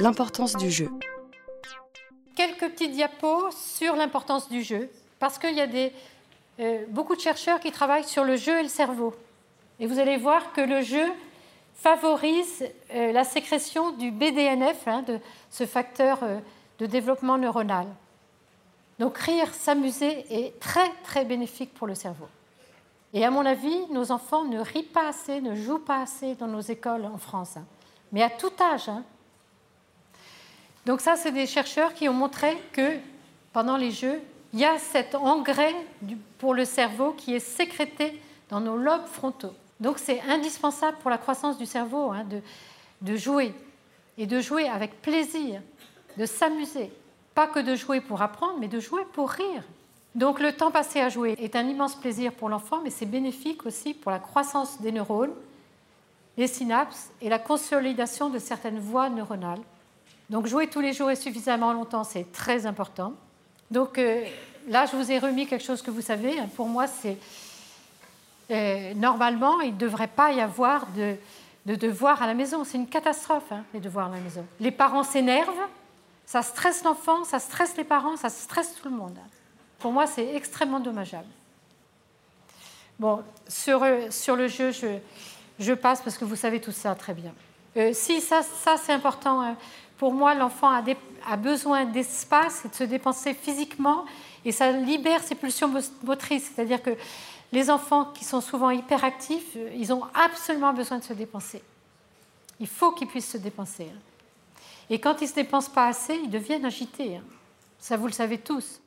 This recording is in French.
l'importance du jeu. Quelques petits diapos sur l'importance du jeu, parce qu'il y a des, euh, beaucoup de chercheurs qui travaillent sur le jeu et le cerveau. Et vous allez voir que le jeu favorise euh, la sécrétion du BDNF, hein, de ce facteur euh, de développement neuronal. Donc rire, s'amuser est très très bénéfique pour le cerveau. Et à mon avis, nos enfants ne rient pas assez, ne jouent pas assez dans nos écoles en France, hein. mais à tout âge. Hein. Donc ça, c'est des chercheurs qui ont montré que pendant les jeux, il y a cet engrais pour le cerveau qui est sécrété dans nos lobes frontaux. Donc c'est indispensable pour la croissance du cerveau hein, de, de jouer et de jouer avec plaisir, de s'amuser. Pas que de jouer pour apprendre, mais de jouer pour rire. Donc le temps passé à jouer est un immense plaisir pour l'enfant, mais c'est bénéfique aussi pour la croissance des neurones, les synapses et la consolidation de certaines voies neuronales. Donc jouer tous les jours et suffisamment longtemps, c'est très important. Donc euh, là, je vous ai remis quelque chose que vous savez. Pour moi, c'est euh, normalement, il ne devrait pas y avoir de, devoirs à la maison. C'est une catastrophe, hein, les devoirs à la maison. Les parents s'énervent, ça stresse l'enfant, ça stresse les parents, ça stresse tout le monde. Pour moi, c'est extrêmement dommageable. Bon, sur, euh, sur le jeu, je, passe parce que vous savez tout ça très bien. Si, ça, ça c'est important. Hein. Pour moi, l'enfant a, besoin d'espace et de se dépenser physiquement et ça libère ses pulsions motrices. C'est-à-dire que les enfants qui sont souvent hyperactifs, euh, ils ont absolument besoin de se dépenser. Il faut qu'ils puissent se dépenser. Hein. Et quand ils ne se dépensent pas assez, ils deviennent agités. Hein. Ça, vous le savez tous.